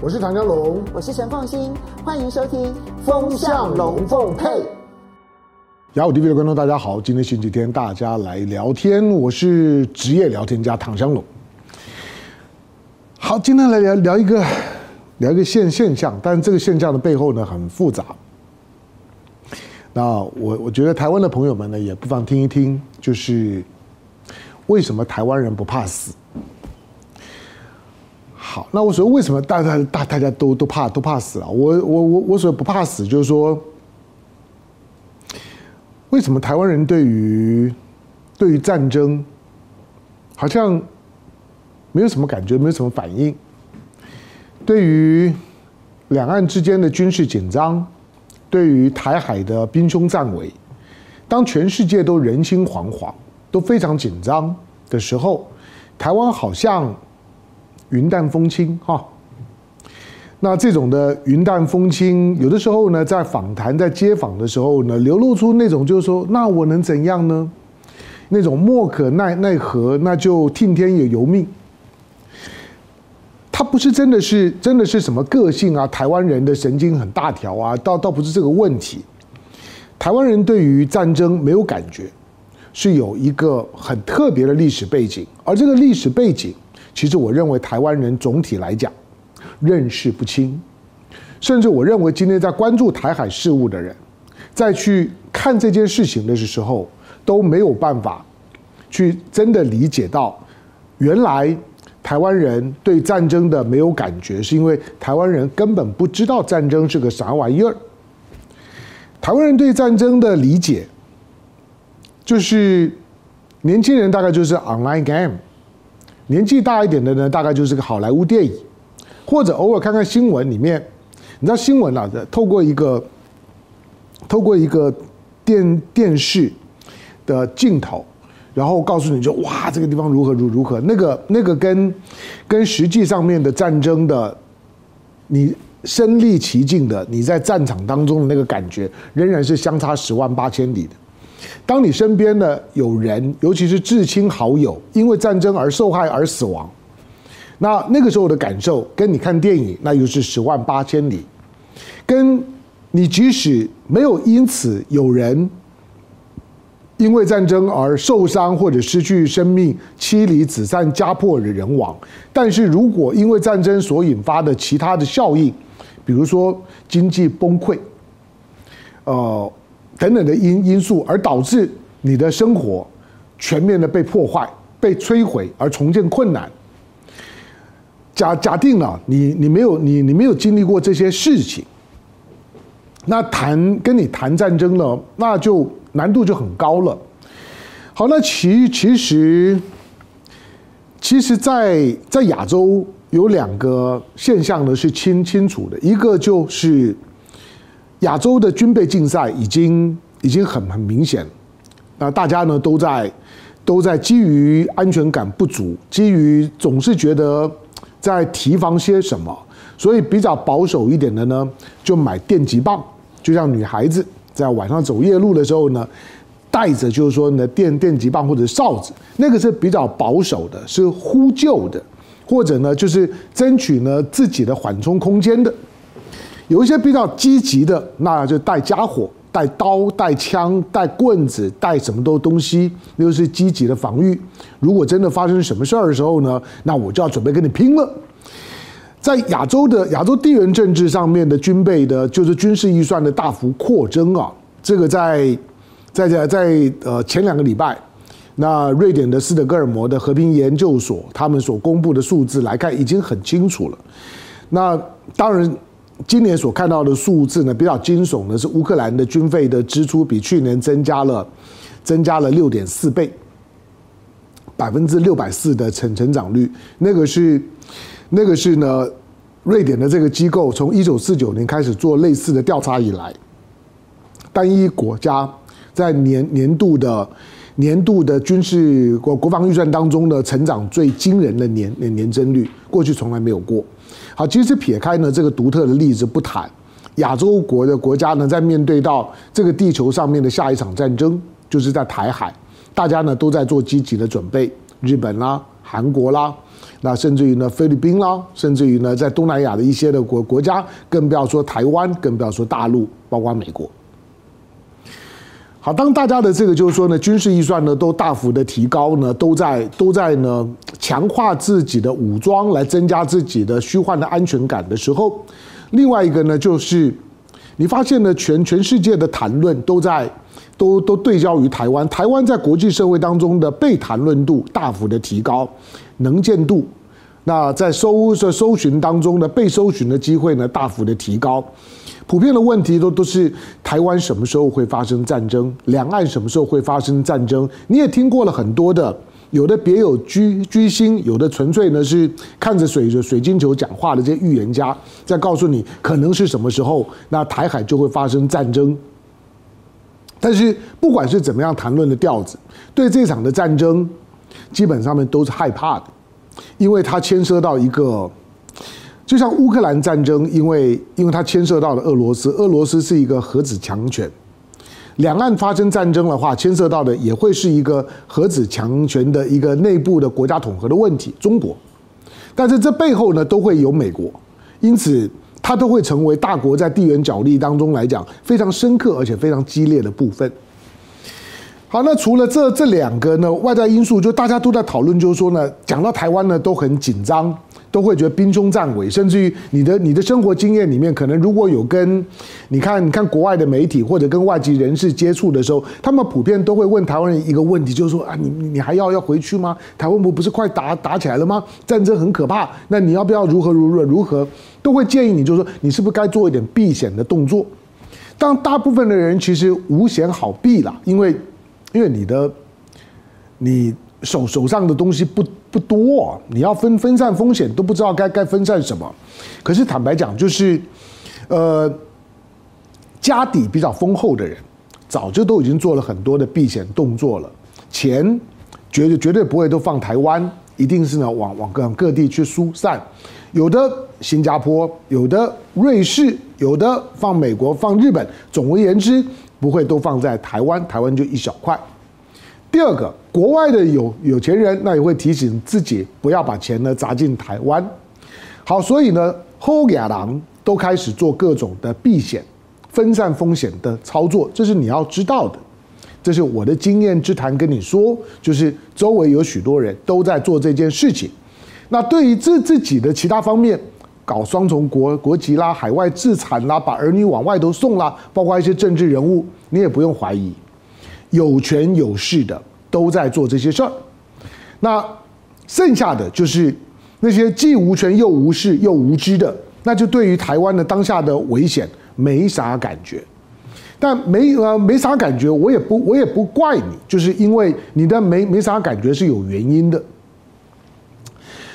我是唐江龙，我是陈凤欣，欢迎收听《风向龙凤配》。雅虎 TV 的观众大家好，今天星期天，大家来聊天，我是职业聊天家唐香龙。好，今天来聊聊一个聊一个现现象，但是这个现象的背后呢很复杂。那我我觉得台湾的朋友们呢也不妨听一听，就是为什么台湾人不怕死？那我说为什么大家大大家都都怕都怕死啊？我我我我所不怕死，就是说，为什么台湾人对于对于战争好像没有什么感觉，没有什么反应？对于两岸之间的军事紧张，对于台海的兵凶战危，当全世界都人心惶惶，都非常紧张的时候，台湾好像。云淡风轻哈，那这种的云淡风轻，有的时候呢，在访谈、在接访的时候呢，流露出那种就是说，那我能怎样呢？那种莫可奈奈何，那就听天也由命。他不是真的是真的是什么个性啊？台湾人的神经很大条啊，倒倒不是这个问题。台湾人对于战争没有感觉，是有一个很特别的历史背景，而这个历史背景。其实我认为台湾人总体来讲认识不清，甚至我认为今天在关注台海事务的人，在去看这件事情的时候都没有办法去真的理解到，原来台湾人对战争的没有感觉，是因为台湾人根本不知道战争是个啥玩意儿。台湾人对战争的理解，就是年轻人大概就是 online game。年纪大一点的呢，大概就是个好莱坞电影，或者偶尔看看新闻里面，你知道新闻啊，透过一个透过一个电电视的镜头，然后告诉你就哇，这个地方如何如如何，那个那个跟跟实际上面的战争的你身历其境的你在战场当中的那个感觉，仍然是相差十万八千里的。当你身边的有人，尤其是至亲好友，因为战争而受害而死亡，那那个时候的感受，跟你看电影那又是十万八千里。跟你即使没有因此有人因为战争而受伤或者失去生命、妻离子散、家破人亡，但是如果因为战争所引发的其他的效应，比如说经济崩溃，呃。等等的因因素，而导致你的生活全面的被破坏、被摧毁，而重建困难。假假定了你你没有你你没有经历过这些事情，那谈跟你谈战争呢，那就难度就很高了。好，那其其实其实在在亚洲有两个现象呢是清清楚的，一个就是。亚洲的军备竞赛已经已经很很明显，那大家呢都在都在基于安全感不足，基于总是觉得在提防些什么，所以比较保守一点的呢，就买电击棒，就像女孩子在晚上走夜路的时候呢，带着就是说呢电电击棒或者哨子，那个是比较保守的，是呼救的，或者呢就是争取呢自己的缓冲空间的。有一些比较积极的，那就带家伙、带刀、带枪、带棍子、带什么都东西，那就是积极的防御。如果真的发生什么事儿的时候呢，那我就要准备跟你拼了。在亚洲的亚洲地缘政治上面的军备的，就是军事预算的大幅扩增啊，这个在在在在呃前两个礼拜，那瑞典的斯德哥尔摩的和平研究所他们所公布的数字来看，已经很清楚了。那当然。今年所看到的数字呢，比较惊悚的是乌克兰的军费的支出比去年增加了，增加了六点四倍，百分之六百四的成成长率。那个是，那个是呢，瑞典的这个机构从一九四九年开始做类似的调查以来，单一国家在年年度的年度的军事国国防预算当中的成长最惊人的年年年增率，过去从来没有过。好，其实撇开呢这个独特的例子不谈，亚洲国的国家呢，在面对到这个地球上面的下一场战争，就是在台海，大家呢都在做积极的准备，日本啦、韩国啦，那甚至于呢菲律宾啦，甚至于呢在东南亚的一些的国国家，更不要说台湾，更不要说大陆，包括美国。好，当大家的这个就是说呢，军事预算呢都大幅的提高呢，都在都在呢强化自己的武装来增加自己的虚幻的安全感的时候，另外一个呢就是，你发现呢全全世界的谈论都在都都对焦于台湾，台湾在国际社会当中的被谈论度大幅的提高，能见度，那在搜在搜寻当中的被搜寻的机会呢大幅的提高。普遍的问题都都是台湾什么时候会发生战争，两岸什么时候会发生战争？你也听过了很多的，有的别有居居心，有的纯粹呢是看着水着水晶球讲话的这些预言家，在告诉你可能是什么时候，那台海就会发生战争。但是不管是怎么样谈论的调子，对这场的战争，基本上面都是害怕的，因为它牵涉到一个。就像乌克兰战争，因为因为它牵涉到了俄罗斯，俄罗斯是一个核子强权，两岸发生战争的话，牵涉到的也会是一个核子强权的一个内部的国家统合的问题，中国。但是这背后呢，都会有美国，因此它都会成为大国在地缘角力当中来讲非常深刻而且非常激烈的部分。好，那除了这这两个呢，外在因素，就大家都在讨论，就是说呢，讲到台湾呢，都很紧张。都会觉得兵凶战危，甚至于你的你的生活经验里面，可能如果有跟你看你看国外的媒体或者跟外籍人士接触的时候，他们普遍都会问台湾人一个问题，就是说啊，你你还要要回去吗？台湾不不是快打打起来了吗？战争很可怕，那你要不要如何如何如何？都会建议你，就是说你是不是该做一点避险的动作？当大部分的人其实无险好避啦，因为因为你的你。手手上的东西不不多，你要分分散风险都不知道该该分散什么。可是坦白讲，就是，呃，家底比较丰厚的人，早就都已经做了很多的避险动作了。钱绝对绝对不会都放台湾，一定是呢往往各各地去疏散。有的新加坡，有的瑞士，有的放美国，放日本。总而言之，不会都放在台湾，台湾就一小块。第二个，国外的有有钱人，那也会提醒自己不要把钱呢砸进台湾。好，所以呢，后亚郎都开始做各种的避险、分散风险的操作，这是你要知道的。这是我的经验之谈，跟你说，就是周围有许多人都在做这件事情。那对于自自己的其他方面，搞双重国国籍啦、海外资产啦、把儿女往外头送啦，包括一些政治人物，你也不用怀疑。有权有势的都在做这些事儿，那剩下的就是那些既无权又无势又无知的，那就对于台湾的当下的危险没啥感觉。但没呃没啥感觉，我也不我也不怪你，就是因为你的没没啥感觉是有原因的。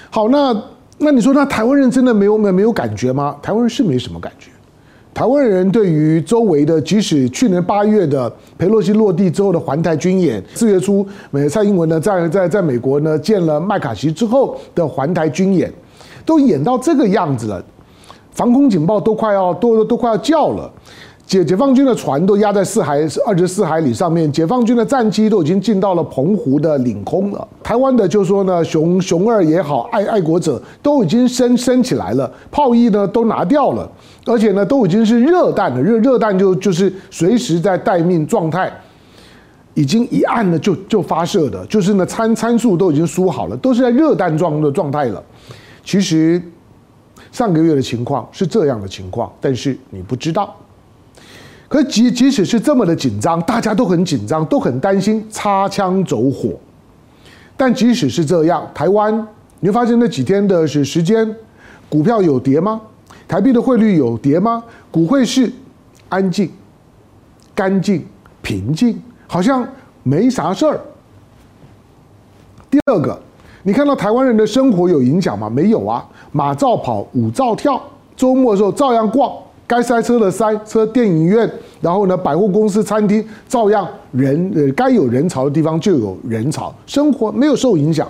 好，那那你说那台湾人真的没有没没有感觉吗？台湾人是没什么感觉。台湾人对于周围的，即使去年八月的佩洛西落地之后的环台军演，四月初美蔡英文呢在在在美国呢见了麦卡锡之后的环台军演，都演到这个样子了，防空警报都快要都都快要叫了。解解放军的船都压在四海二十四海里上面，解放军的战机都已经进到了澎湖的领空了。台湾的就说呢，熊熊二也好，爱爱国者都已经升升起来了，炮衣呢都拿掉了，而且呢都已经是热弹了，热热弹就就是随时在待命状态，已经一按了就就发射的，就是呢参参数都已经输好了，都是在热弹状的状态了。其实上个月的情况是这样的情况，但是你不知道。可即即使是这么的紧张，大家都很紧张，都很担心擦枪走火。但即使是这样，台湾，你会发现那几天的是时间，股票有跌吗？台币的汇率有跌吗？股汇是安静、干净、平静，好像没啥事儿。第二个，你看到台湾人的生活有影响吗？没有啊，马照跑，舞照跳，周末的时候照样逛。该塞车的塞车，电影院，然后呢，百货公司、餐厅照样人，呃，该有人潮的地方就有人潮，生活没有受影响。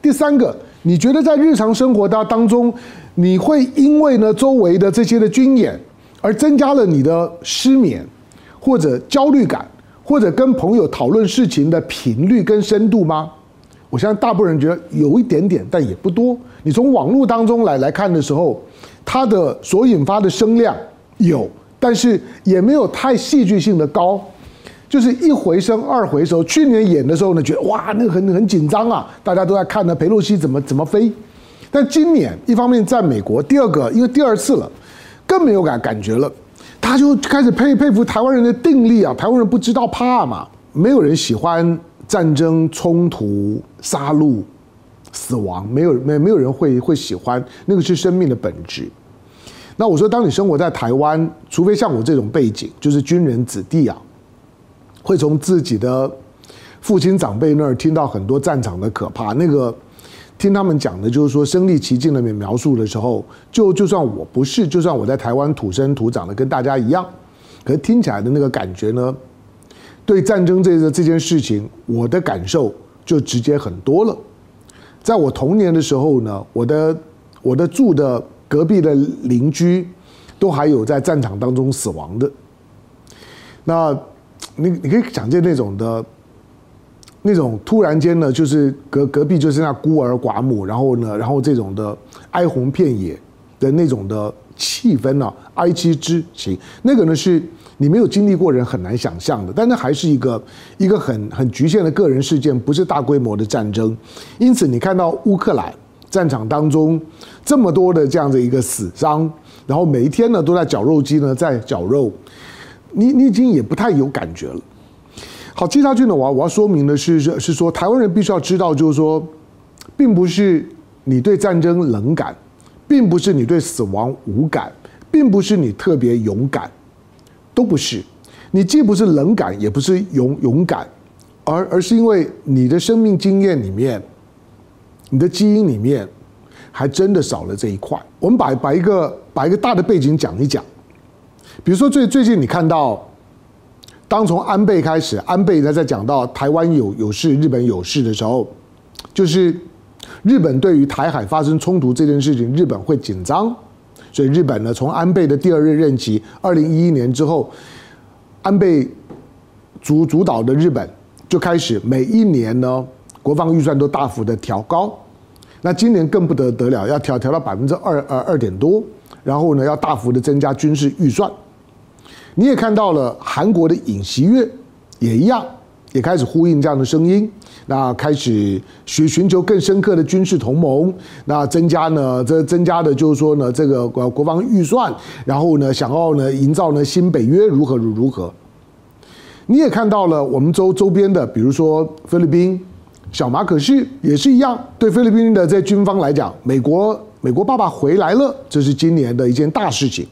第三个，你觉得在日常生活当当中，你会因为呢周围的这些的军演而增加了你的失眠，或者焦虑感，或者跟朋友讨论事情的频率跟深度吗？我相信大部分人觉得有一点点，但也不多。你从网络当中来来看的时候，它的所引发的声量有，但是也没有太戏剧性的高，就是一回生二回熟。去年演的时候呢，觉得哇，那个很很紧张啊，大家都在看呢，裴洛西怎么怎么飞。但今年一方面在美国，第二个因为第二次了，更没有感感觉了，他就开始佩佩服台湾人的定力啊，台湾人不知道怕嘛，没有人喜欢战争冲突杀戮。死亡没有没没有人会会喜欢，那个是生命的本质。那我说，当你生活在台湾，除非像我这种背景，就是军人子弟啊，会从自己的父亲长辈那儿听到很多战场的可怕。那个听他们讲的，就是说身历其境的描述的时候，就就算我不是，就算我在台湾土生土长的，跟大家一样，可是听起来的那个感觉呢，对战争这个这件事情，我的感受就直接很多了。在我童年的时候呢，我的我的住的隔壁的邻居，都还有在战场当中死亡的。那，你你可以想见那种的，那种突然间呢，就是隔隔壁就是那孤儿寡母，然后呢，然后这种的哀鸿遍野的那种的气氛呢，哀戚之情，那个呢是。你没有经历过人很难想象的，但那还是一个一个很很局限的个人事件，不是大规模的战争。因此，你看到乌克兰战场当中这么多的这样的一个死伤，然后每一天呢都在绞肉机呢在绞肉，你你已经也不太有感觉了。好，接下去呢，我要我要说明的是是说，台湾人必须要知道，就是说，并不是你对战争冷感，并不是你对死亡无感，并不是你特别勇敢。都不是，你既不是冷感，也不是勇勇敢，而而是因为你的生命经验里面，你的基因里面，还真的少了这一块。我们把把一个把一个大的背景讲一讲，比如说最最近你看到，当从安倍开始，安倍他在讲到台湾有有事，日本有事的时候，就是日本对于台海发生冲突这件事情，日本会紧张。所以日本呢，从安倍的第二任任期，二零一一年之后，安倍主主导的日本就开始每一年呢，国防预算都大幅的调高。那今年更不得得了，要调调到百分之二呃二点多，然后呢，要大幅的增加军事预算。你也看到了韩国的尹锡悦也一样。也开始呼应这样的声音，那开始寻寻求更深刻的军事同盟，那增加呢，这增加的就是说呢，这个国国防预算，然后呢，想要呢，营造呢新北约如何如如何。你也看到了我们周周边的，比如说菲律宾，小马可仕也是一样，对菲律宾的这军方来讲，美国美国爸爸回来了，这是今年的一件大事情。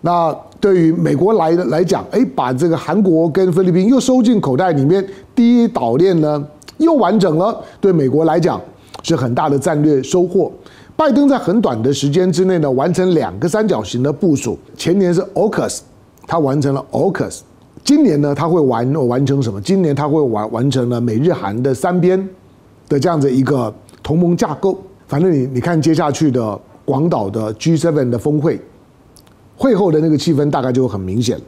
那对于美国来来讲，哎，把这个韩国跟菲律宾又收进口袋里面，第一岛链呢又完整了。对美国来讲是很大的战略收获。拜登在很短的时间之内呢，完成两个三角形的部署。前年是 AUKUS，他完成了 AUKUS。今年呢，他会完完成什么？今年他会完完成了美日韩的三边的这样子一个同盟架构。反正你你看接下去的广岛的 G7 的峰会。会后的那个气氛大概就很明显。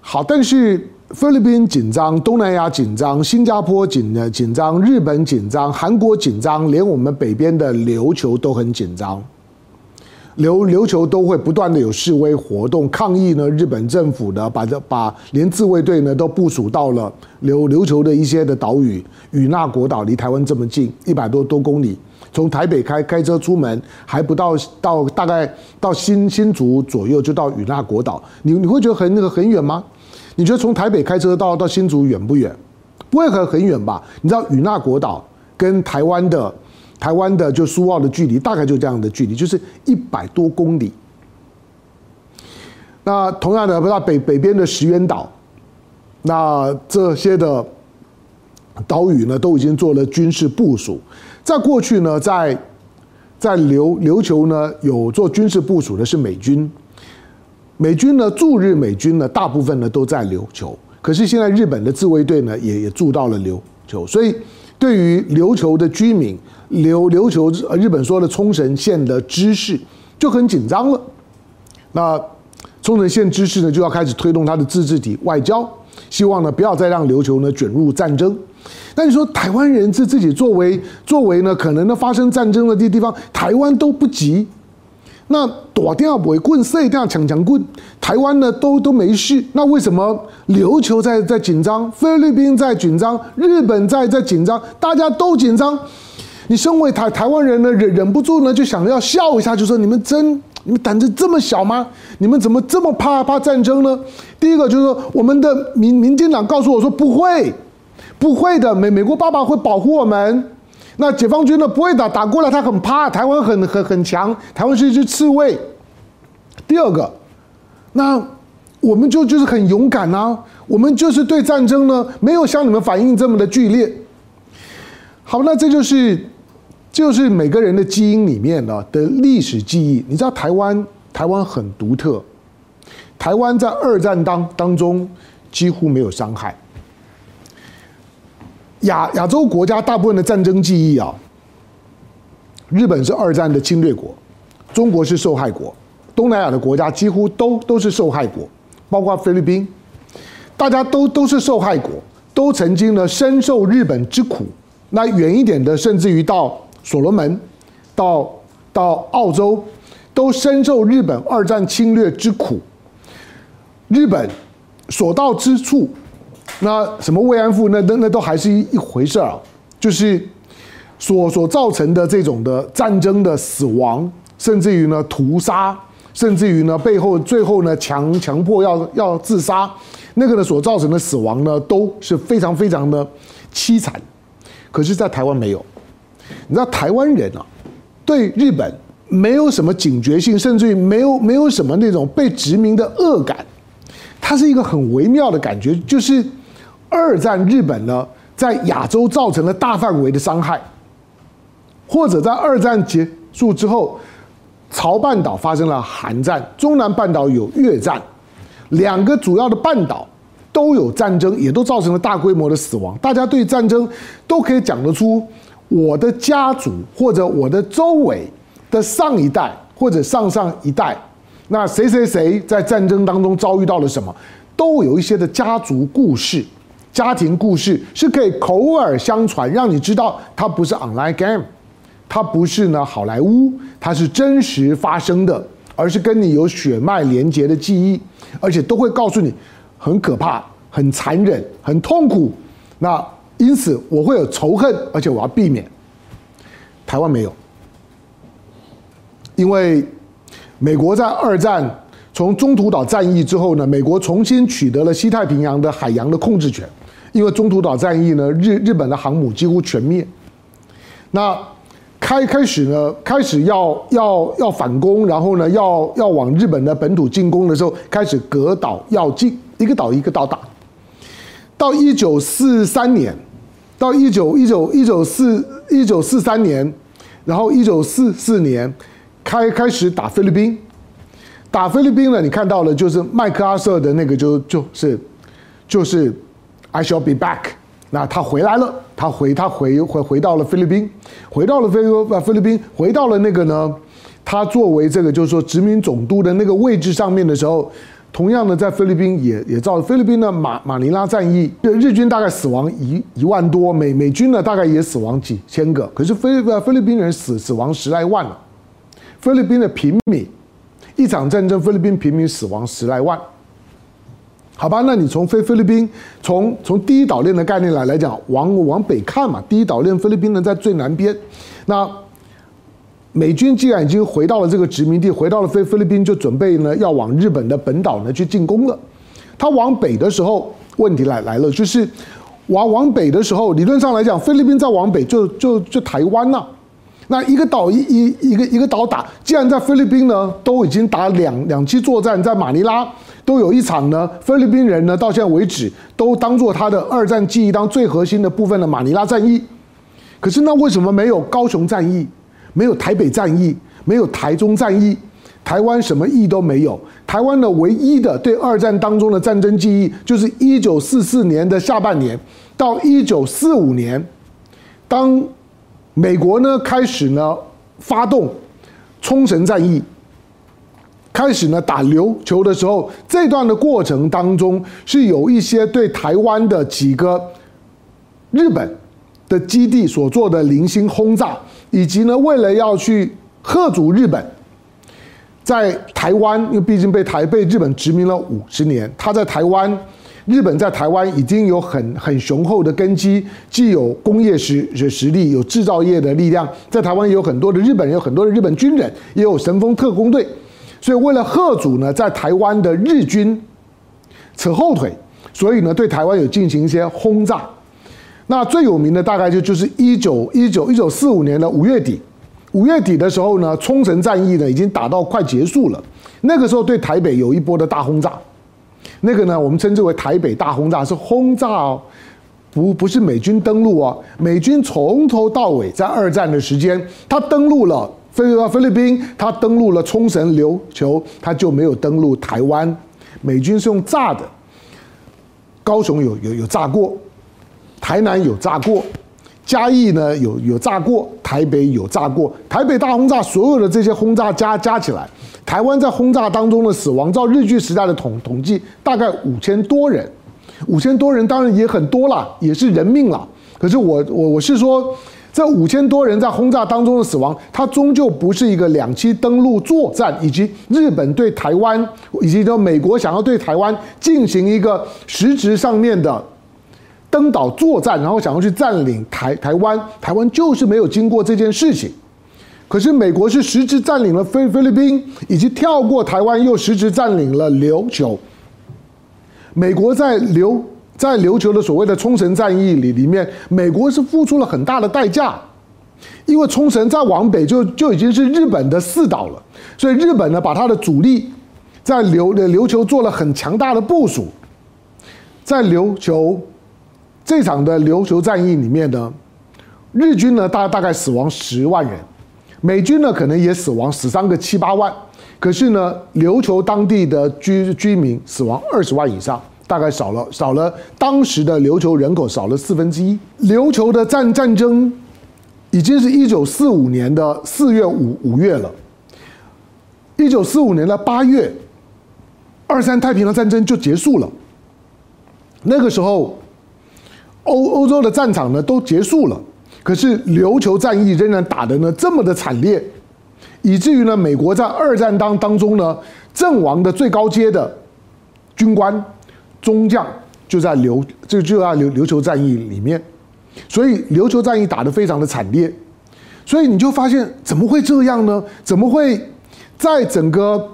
好，但是菲律宾紧张，东南亚紧张，新加坡紧的紧张，日本紧张，韩国紧张，连我们北边的琉球都很紧张。琉琉球都会不断的有示威活动抗议呢，日本政府呢把这把连自卫队呢都部署到了琉琉球的一些的岛屿，与那国岛离台湾这么近，一百多多公里。从台北开开车出门，还不到到大概到新新竹左右就到与那国岛，你你会觉得很那个很远吗？你觉得从台北开车到到新竹远不远？不会很很远吧？你知道与那国岛跟台湾的台湾的就苏澳的距离大概就这样的距离，就是一百多公里。那同样的，不知道北北边的石垣岛，那这些的岛屿呢，都已经做了军事部署。在过去呢，在在琉琉球呢，有做军事部署的是美军，美军呢驻日美军呢大部分呢都在琉球，可是现在日本的自卫队呢也也驻到了琉球，所以对于琉球的居民，琉琉球日本说的冲绳县的知事就很紧张了，那冲绳县知事呢就要开始推动他的自治体外交，希望呢不要再让琉球呢卷入战争。那你说台湾人是自己作为作为呢，可能呢发生战争的地地方，台湾都不急。那躲掉不会棍，射掉抢抢棍，台湾呢都都没事。那为什么琉球在在紧张，菲律宾在紧张，日本在在紧张，大家都紧张？你身为台台湾人呢，忍忍不住呢就想要笑一下，就说你们真你们胆子这么小吗？你们怎么这么怕怕战争呢？第一个就是说，我们的民民进党告诉我说不会，不会的，美美国爸爸会保护我们。那解放军呢不会打打过来，他很怕，台湾很很很强，台湾是一只刺猬。第二个，那我们就就是很勇敢啊，我们就是对战争呢没有像你们反应这么的剧烈。好，那这就是就是每个人的基因里面呢的历史记忆。你知道台湾台湾很独特，台湾在二战当当中几乎没有伤害。亚亚洲国家大部分的战争记忆啊，日本是二战的侵略国，中国是受害国，东南亚的国家几乎都都是受害国，包括菲律宾，大家都都是受害国，都曾经呢深受日本之苦。那远一点的，甚至于到所罗门，到到澳洲，都深受日本二战侵略之苦。日本所到之处。那什么慰安妇，那那那都还是一一回事啊，就是所所造成的这种的战争的死亡，甚至于呢屠杀，甚至于呢背后最后呢强强迫要要自杀，那个呢所造成的死亡呢都是非常非常的凄惨。可是，在台湾没有，你知道台湾人啊，对日本没有什么警觉性，甚至于没有没有什么那种被殖民的恶感，它是一个很微妙的感觉，就是。二战日本呢，在亚洲造成了大范围的伤害，或者在二战结束之后，朝半岛发生了韩战，中南半岛有越战，两个主要的半岛都有战争，也都造成了大规模的死亡。大家对战争都可以讲得出，我的家族或者我的周围的上一代或者上上一代，那谁谁谁在战争当中遭遇到了什么，都有一些的家族故事。家庭故事是可以口耳相传，让你知道它不是 online game，它不是呢好莱坞，它是真实发生的，而是跟你有血脉连接的记忆，而且都会告诉你很可怕、很残忍、很痛苦。那因此我会有仇恨，而且我要避免。台湾没有，因为美国在二战从中途岛战役之后呢，美国重新取得了西太平洋的海洋的控制权。因为中途岛战役呢，日日本的航母几乎全灭。那开开始呢，开始要要要反攻，然后呢，要要往日本的本土进攻的时候，开始隔岛要进，一个岛一个岛打。到一九四三年，到一九一九一九四一九四三年，然后一九四四年开开始打菲律宾，打菲律宾呢，你看到了就是麦克阿瑟的那个就就是就是。I shall be back。那他回来了，他回他回回回到了菲律宾，回到了菲律菲律宾，回到了那个呢，他作为这个就是说殖民总督的那个位置上面的时候，同样的在菲律宾也也造菲律宾的马马尼拉战役，日军大概死亡一一万多，美美军呢大概也死亡几千个，可是菲律菲律宾人死死亡十来万了，菲律宾的平民一场战争，菲律宾平民死亡十来万。好吧，那你从菲菲律宾，从从第一岛链的概念来来讲，往往北看嘛，第一岛链菲律宾呢在最南边，那美军既然已经回到了这个殖民地，回到了菲菲律宾，就准备呢要往日本的本岛呢去进攻了。他往北的时候，问题来来了，就是往往北的时候，理论上来讲，菲律宾再往北就就就台湾了。那一个岛一一一个一个岛打，既然在菲律宾呢都已经打两两栖作战，在马尼拉。都有一场呢，菲律宾人呢到现在为止都当做他的二战记忆当最核心的部分的马尼拉战役。可是那为什么没有高雄战役，没有台北战役，没有台中战役？台湾什么役都没有。台湾的唯一的对二战当中的战争记忆，就是一九四四年的下半年到一九四五年，当美国呢开始呢发动冲绳战役。开始呢打琉球的时候，这段的过程当中是有一些对台湾的几个日本的基地所做的零星轰炸，以及呢，为了要去吓阻日本，在台湾，因为毕竟被台被日本殖民了五十年，他在台湾，日本在台湾已经有很很雄厚的根基，既有工业实实力，有制造业的力量，在台湾有很多的日本人，有很多的日本军人，也有神风特工队，所以为了贺主呢，在台湾的日军扯后腿，所以呢，对台湾有进行一些轰炸。那最有名的大概就就是一九一九一九四五年的五月底，五月底的时候呢，冲绳战役呢已经打到快结束了。那个时候对台北有一波的大轰炸，那个呢我们称之为台北大轰炸，是轰炸哦，不不是美军登陆哦。美军从头到尾在二战的时间，他登陆了菲菲律宾，他登陆了冲绳琉球，他就没有登陆台湾。美军是用炸的，高雄有有有炸过。台南有炸过，嘉义呢有有炸过，台北有炸过。台北大轰炸，所有的这些轰炸加加起来，台湾在轰炸当中的死亡，照日据时代的统统计，大概五千多人。五千多人当然也很多了，也是人命了。可是我我我是说，这五千多人在轰炸当中的死亡，它终究不是一个两栖登陆作战，以及日本对台湾，以及说美国想要对台湾进行一个实质上面的。登岛作战，然后想要去占领台台湾，台湾就是没有经过这件事情。可是美国是实质占领了菲菲律宾，以及跳过台湾又实质占领了琉球。美国在琉在琉球的所谓的冲绳战役里里面，美国是付出了很大的代价，因为冲绳再往北就就已经是日本的四岛了，所以日本呢把他的主力在琉的琉球做了很强大的部署，在琉球。这场的琉球战役里面呢，日军呢大大概死亡十万人，美军呢可能也死亡十三个七八万，可是呢琉球当地的居居民死亡二十万以上，大概少了少了当时的琉球人口少了四分之一。琉球的战战争已经是一九四五年的四月五五月了，一九四五年的八月，二三太平洋战争就结束了，那个时候。欧欧洲的战场呢都结束了，可是琉球战役仍然打得呢这么的惨烈，以至于呢美国在二战当当中呢阵亡的最高阶的军官中将就在琉就就在琉琉球战役里面，所以琉球战役打得非常的惨烈，所以你就发现怎么会这样呢？怎么会在整个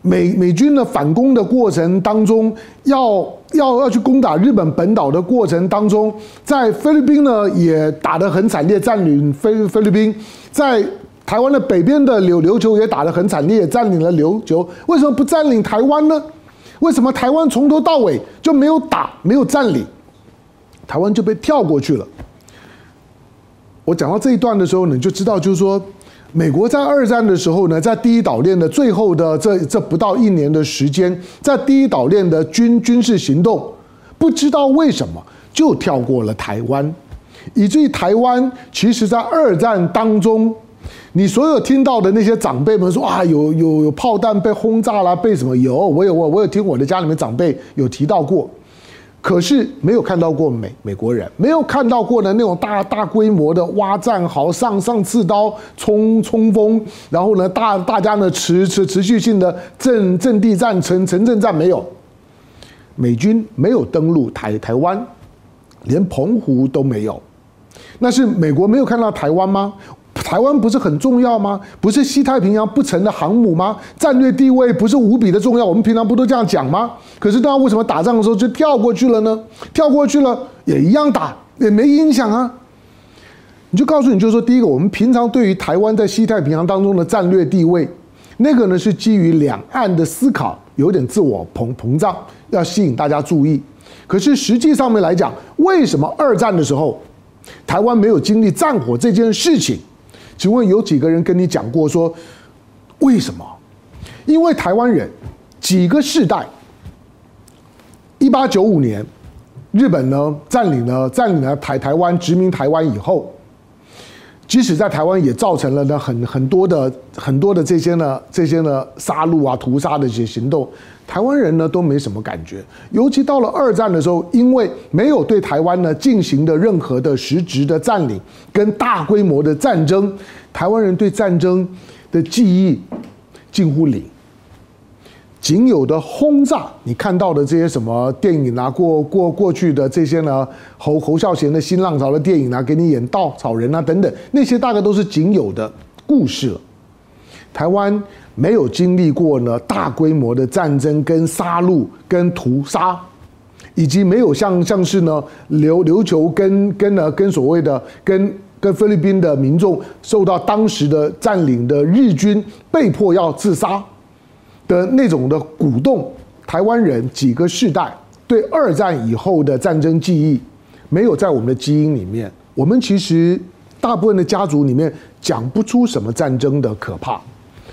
美美军的反攻的过程当中要？要要去攻打日本本岛的过程当中，在菲律宾呢也打得很惨烈，占领菲菲律宾，在台湾的北边的琉琉球也打得很惨烈，占领了琉球。为什么不占领台湾呢？为什么台湾从头到尾就没有打，没有占领，台湾就被跳过去了？我讲到这一段的时候，你就知道，就是说。美国在二战的时候呢，在第一岛链的最后的这这不到一年的时间，在第一岛链的军军事行动，不知道为什么就跳过了台湾，以至于台湾其实在二战当中，你所有听到的那些长辈们说啊，有有有炮弹被轰炸了，被什么有，我有我我有听我的家里面长辈有提到过。可是没有看到过美美国人，没有看到过的那种大大规模的挖战壕、上上刺刀、冲冲锋，然后呢，大大家呢持持持续性的阵阵地战、城城镇战没有，美军没有登陆台台湾，连澎湖都没有，那是美国没有看到台湾吗？台湾不是很重要吗？不是西太平洋不成的航母吗？战略地位不是无比的重要？我们平常不都这样讲吗？可是那为什么打仗的时候就跳过去了呢？跳过去了也一样打，也没影响啊。你就告诉你，就是说，第一个，我们平常对于台湾在西太平洋当中的战略地位，那个呢是基于两岸的思考，有点自我膨膨胀，要吸引大家注意。可是实际上面来讲，为什么二战的时候台湾没有经历战火这件事情？请问有几个人跟你讲过说为什么？因为台湾人几个世代，一八九五年日本呢占领了占领了台台湾殖民台湾以后，即使在台湾也造成了呢很很多的很多的这些呢这些呢杀戮啊屠杀的这些行动，台湾人呢都没什么感觉。尤其到了二战的时候，因为没有对台湾呢进行的任何的实质的占领跟大规模的战争，台湾人对战争的记忆近乎零。仅有的轰炸，你看到的这些什么电影啊，过过过去的这些呢，侯侯孝贤的新浪潮的电影啊，给你演稻草人啊等等，那些大概都是仅有的故事了。台湾没有经历过呢大规模的战争跟杀戮跟屠杀，以及没有像像是呢琉琉球跟跟呢跟所谓的跟跟菲律宾的民众受到当时的占领的日军被迫要自杀。的那种的鼓动，台湾人几个世代对二战以后的战争记忆，没有在我们的基因里面。我们其实大部分的家族里面讲不出什么战争的可怕，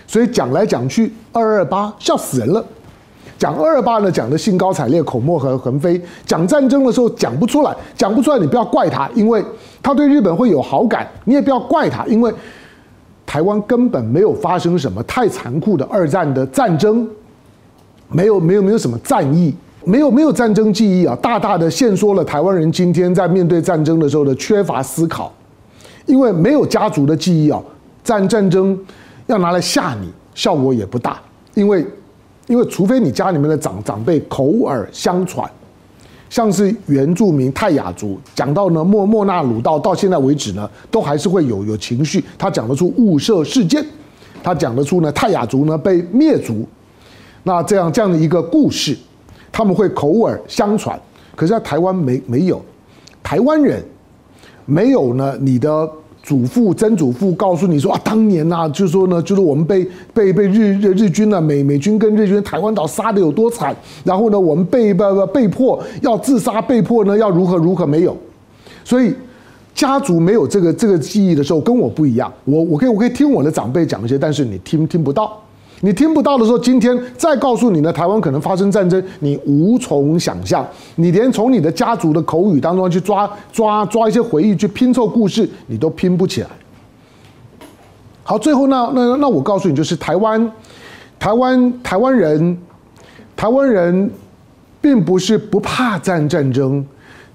所以讲来讲去，二二八笑死人了。讲二二八呢，讲的兴高采烈，口沫横横飞。讲战争的时候讲不出来，讲不出来，你不要怪他，因为他对日本会有好感，你也不要怪他，因为。台湾根本没有发生什么太残酷的二战的战争，没有没有没有什么战役，没有没有战争记忆啊，大大的限缩了台湾人今天在面对战争的时候的缺乏思考，因为没有家族的记忆啊，战战争要拿来吓你，效果也不大，因为因为除非你家里面的长长辈口耳相传。像是原住民泰雅族，讲到呢莫莫那鲁道，到现在为止呢，都还是会有有情绪。他讲得出雾社事件，他讲得出呢泰雅族呢被灭族，那这样这样的一个故事，他们会口耳相传。可是，在台湾没没有，台湾人没有呢你的。祖父、曾祖父告诉你说啊，当年呐、啊，就是说呢，就是我们被被被日日日军呢、啊，美美军跟日军台湾岛杀的有多惨，然后呢，我们被被被迫要自杀，被迫呢要如何如何没有，所以家族没有这个这个记忆的时候，跟我不一样，我我可以我可以听我的长辈讲一些，但是你听听不到。你听不到的时候，今天再告诉你呢，台湾可能发生战争，你无从想象。你连从你的家族的口语当中去抓抓抓一些回忆，去拼凑故事，你都拼不起来。好，最后那那那我告诉你，就是台湾，台湾台湾人，台湾人，并不是不怕战战争，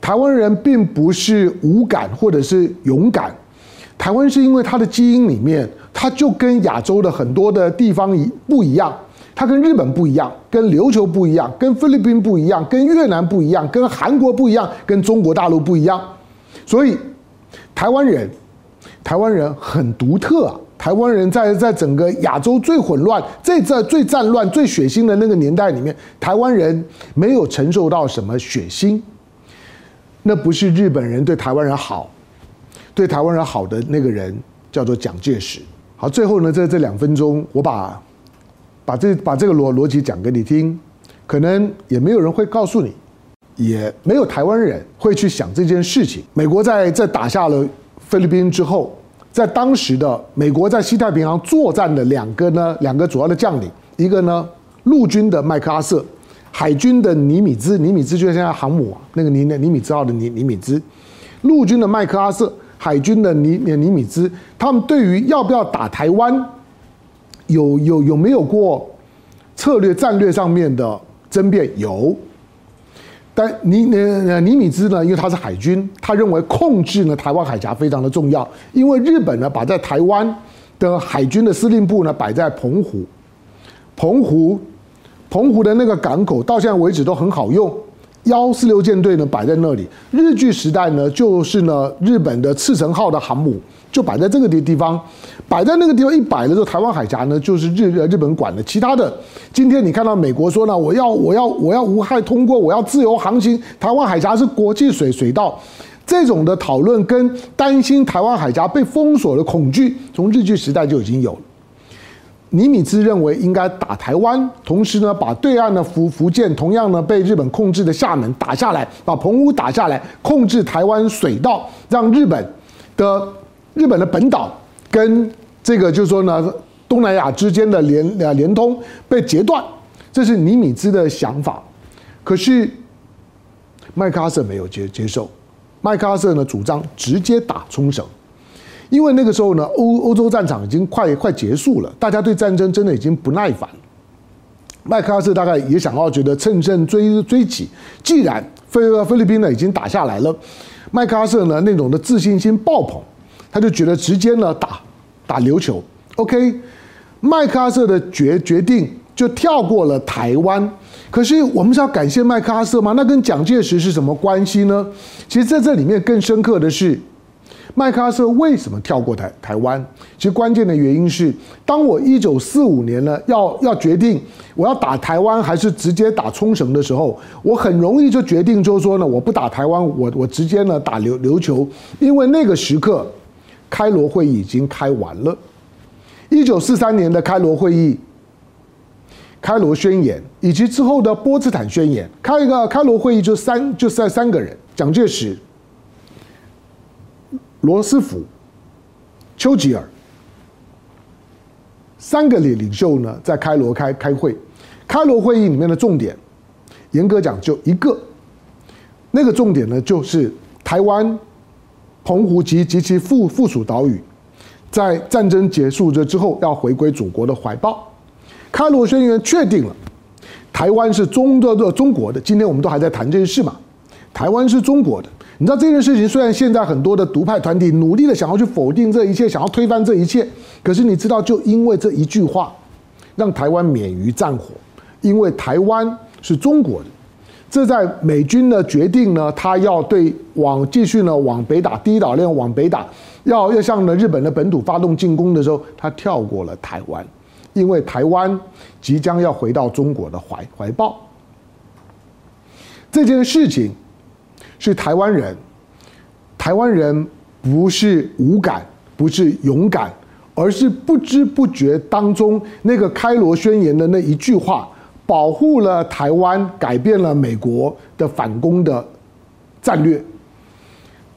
台湾人并不是无感或者是勇敢，台湾是因为他的基因里面。它就跟亚洲的很多的地方一不一样，它跟日本不一样，跟琉球不一样，跟菲律宾不一样，跟越南不一样，跟韩国不一样，跟中国大陆不一样。所以，台湾人，台湾人很独特啊。台湾人在在整个亚洲最混乱、最在最战乱、最血腥的那个年代里面，台湾人没有承受到什么血腥。那不是日本人对台湾人好，对台湾人好的那个人叫做蒋介石。好，最后呢，在这两分钟，我把把这把这个逻逻辑讲给你听，可能也没有人会告诉你，也没有台湾人会去想这件事情。美国在在打下了菲律宾之后，在当时的美国在西太平洋作战的两个呢，两个主要的将领，一个呢陆军的麦克阿瑟，海军的尼米兹，尼米兹就是现在航母啊，那个尼尼米兹号的尼尼米兹，陆军的麦克阿瑟。海军的尼尼米兹，他们对于要不要打台湾，有有有没有过策略战略上面的争辩？有，但尼尼尼米兹呢，因为他是海军，他认为控制呢台湾海峡非常的重要，因为日本呢把在台湾的海军的司令部呢摆在澎湖，澎湖澎湖的那个港口到现在为止都很好用。幺四六舰队呢摆在那里，日据时代呢就是呢日本的赤城号的航母就摆在这个地地方，摆在那个地方一摆了之后，台湾海峡呢就是日日本管的。其他的，今天你看到美国说呢，我要我要我要无害通过，我要自由航行，台湾海峡是国际水水道，这种的讨论跟担心台湾海峡被封锁的恐惧，从日据时代就已经有了。尼米兹认为应该打台湾，同时呢，把对岸的福福建同样呢被日本控制的厦门打下来，把澎湖打下来，控制台湾水道，让日本的日本的本岛跟这个就是说呢东南亚之间的联呃联通被截断，这是尼米兹的想法。可是麦克阿瑟没有接接受，麦克阿瑟呢主张直接打冲绳。因为那个时候呢，欧欧洲战场已经快快结束了，大家对战争真的已经不耐烦。麦克阿瑟大概也想要觉得乘胜追追击，既然菲菲律宾呢已经打下来了，麦克阿瑟呢那种的自信心爆棚，他就觉得直接呢打打琉球，OK，麦克阿瑟的决决定就跳过了台湾。可是我们是要感谢麦克阿瑟吗？那跟蒋介石是什么关系呢？其实在这里面更深刻的是。麦克阿瑟为什么跳过台台湾？其实关键的原因是，当我一九四五年呢要要决定我要打台湾还是直接打冲绳的时候，我很容易就决定就是说呢，我不打台湾，我我直接呢打琉琉球，因为那个时刻开罗会议已经开完了。一九四三年的开罗会议、开罗宣言以及之后的波茨坦宣言，开一个开罗会议就三就三三个人，蒋介石。罗斯福、丘吉尔三个领领袖呢，在开罗开开会。开罗会议里面的重点，严格讲就一个，那个重点呢，就是台湾、澎湖及及其附附属岛屿，在战争结束了之后要回归祖国的怀抱。开罗宣言确定了，台湾是中的的中国的。今天我们都还在谈这件事嘛，台湾是中国的。你知道这件事情，虽然现在很多的独派团体努力的想要去否定这一切，想要推翻这一切，可是你知道，就因为这一句话，让台湾免于战火，因为台湾是中国的。这在美军呢决定呢，他要对往继续呢往北打，第一岛链往北打，要要向呢日本的本土发动进攻的时候，他跳过了台湾，因为台湾即将要回到中国的怀怀抱。这件事情。是台湾人，台湾人不是无感，不是勇敢，而是不知不觉当中那个开罗宣言的那一句话，保护了台湾，改变了美国的反攻的战略，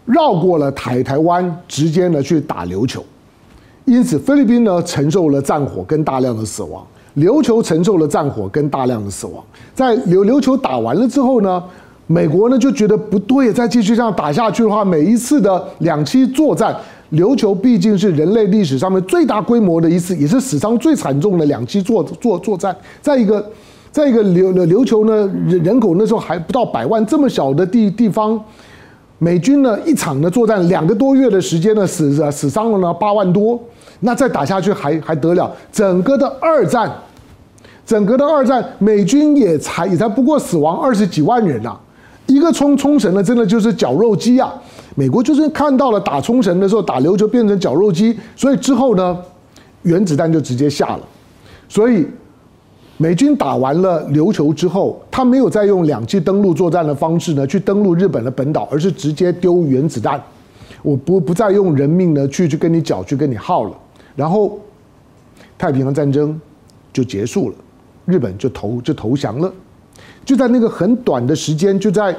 绕过了台台湾，直接呢去打琉球，因此菲律宾呢承受了战火跟大量的死亡，琉球承受了战火跟大量的死亡，在琉琉球打完了之后呢，美国呢就觉得不对，再继续这样打下去的话，每一次的两栖作战，琉球毕竟是人类历史上面最大规模的一次，也是死伤最惨重的两栖作作作战。再一个，再一个琉琉球呢人人口那时候还不到百万，这么小的地地方，美军呢一场的作战两个多月的时间呢死死伤了呢八万多，那再打下去还还得了？整个的二战，整个的二战，美军也才也才不过死亡二十几万人呐、一个冲冲绳呢，真的就是绞肉机啊！美国就是看到了打冲绳的时候，打琉球变成绞肉机，所以之后呢，原子弹就直接下了。所以美军打完了琉球之后，他没有再用两栖登陆作战的方式呢去登陆日本的本岛，而是直接丢原子弹。我不不再用人命呢去去跟你搅，去跟你耗了。然后太平洋战争就结束了，日本就投就投降了。就在那个很短的时间，就在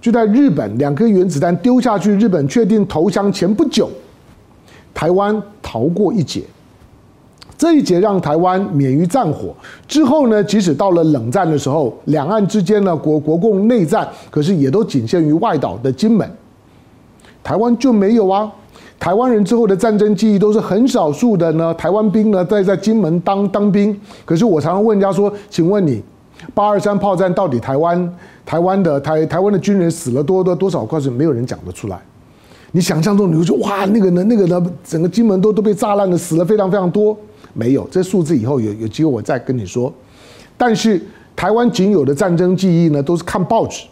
就在日本两颗原子弹丢下去，日本确定投降前不久，台湾逃过一劫。这一劫让台湾免于战火。之后呢，即使到了冷战的时候，两岸之间呢国国共内战，可是也都仅限于外岛的金门，台湾就没有啊。台湾人之后的战争记忆都是很少数的呢，台湾兵呢在在金门当当兵。可是我常常问人家说，请问你？八二三炮战到底台湾台湾的台台湾的军人死了多多多少？块是没有人讲得出来。你想象中，你会说哇，那个呢，那个呢，整个金门都都被炸烂了，死了非常非常多。没有这数字，以后有有机会我再跟你说。但是台湾仅有的战争记忆呢，都是看报纸，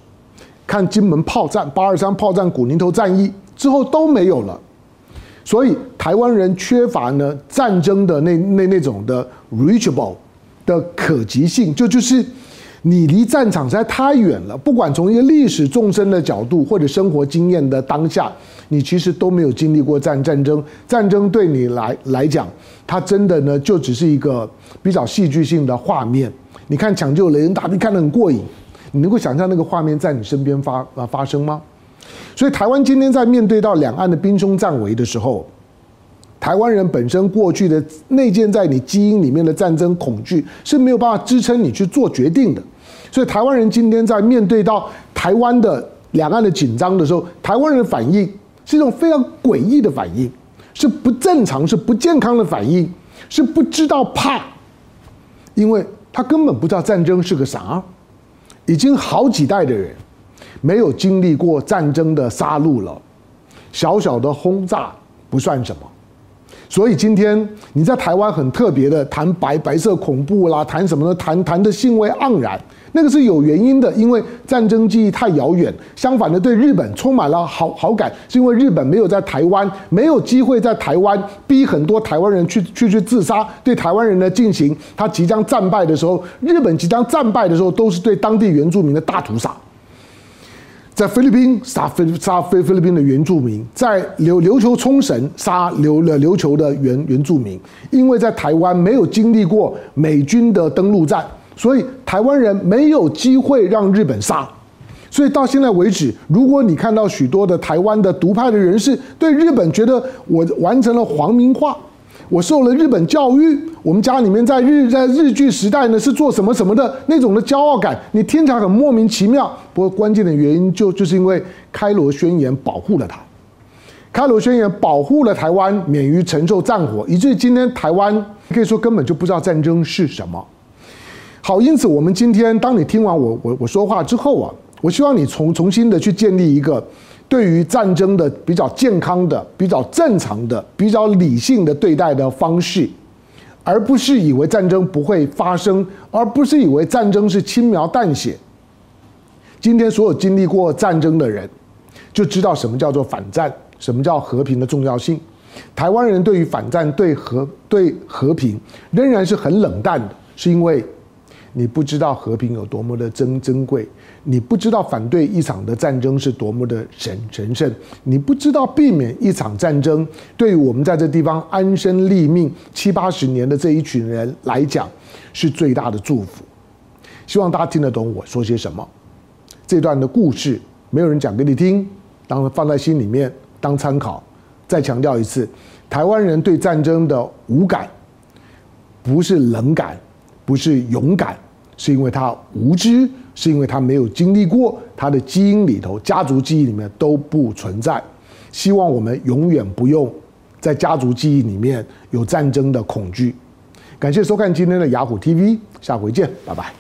看金门炮战、八二三炮战、古宁头战役之后都没有了。所以台湾人缺乏呢战争的那那那种的 reachable 的可及性，就就是。你离战场实在太远了，不管从一个历史纵深的角度，或者生活经验的当下，你其实都没有经历过战战争。战争对你来来讲，它真的呢就只是一个比较戏剧性的画面。你看抢救雷恩大兵看得很过瘾，你能够想象那个画面在你身边发啊发生吗？所以台湾今天在面对到两岸的兵凶战危的时候，台湾人本身过去的内建在你基因里面的战争恐惧是没有办法支撑你去做决定的，所以台湾人今天在面对到台湾的两岸的紧张的时候，台湾人的反应是一种非常诡异的反应，是不正常、是不健康的反应，是不知道怕，因为他根本不知道战争是个啥。已经好几代的人没有经历过战争的杀戮了，小小的轰炸不算什么。所以今天你在台湾很特别的谈白白色恐怖啦，谈什么呢？谈谈的兴味盎然，那个是有原因的，因为战争记忆太遥远。相反的，对日本充满了好好感，是因为日本没有在台湾，没有机会在台湾逼很多台湾人去去去自杀，对台湾人呢进行他即将战败的时候，日本即将战败的时候，都是对当地原住民的大屠杀。在菲律宾杀菲杀菲菲律宾的原住民，在琉琉球冲绳杀琉了琉球的原原住民，因为在台湾没有经历过美军的登陆战，所以台湾人没有机会让日本杀。所以到现在为止，如果你看到许多的台湾的独派的人士对日本觉得我完成了皇民化。我受了日本教育，我们家里面在日在日据时代呢是做什么什么的那种的骄傲感，你听起来很莫名其妙。不过关键的原因就就是因为开罗宣言保护了他，开罗宣言保护了台湾免于承受战火，以至于今天台湾可以说根本就不知道战争是什么。好，因此我们今天当你听完我我我说话之后啊，我希望你重重新的去建立一个。对于战争的比较健康的、比较正常的、比较理性的对待的方式，而不是以为战争不会发生，而不是以为战争是轻描淡写。今天所有经历过战争的人，就知道什么叫做反战，什么叫和平的重要性。台湾人对于反战、对和、对和平仍然是很冷淡的，是因为。你不知道和平有多么的珍珍贵，你不知道反对一场的战争是多么的神神圣，你不知道避免一场战争对于我们在这地方安身立命七八十年的这一群人来讲是最大的祝福。希望大家听得懂我说些什么。这段的故事没有人讲给你听，当然放在心里面当参考。再强调一次，台湾人对战争的无感，不是冷感。不是勇敢，是因为他无知，是因为他没有经历过，他的基因里头、家族记忆里面都不存在。希望我们永远不用在家族记忆里面有战争的恐惧。感谢收看今天的雅虎 TV，下回见，拜拜。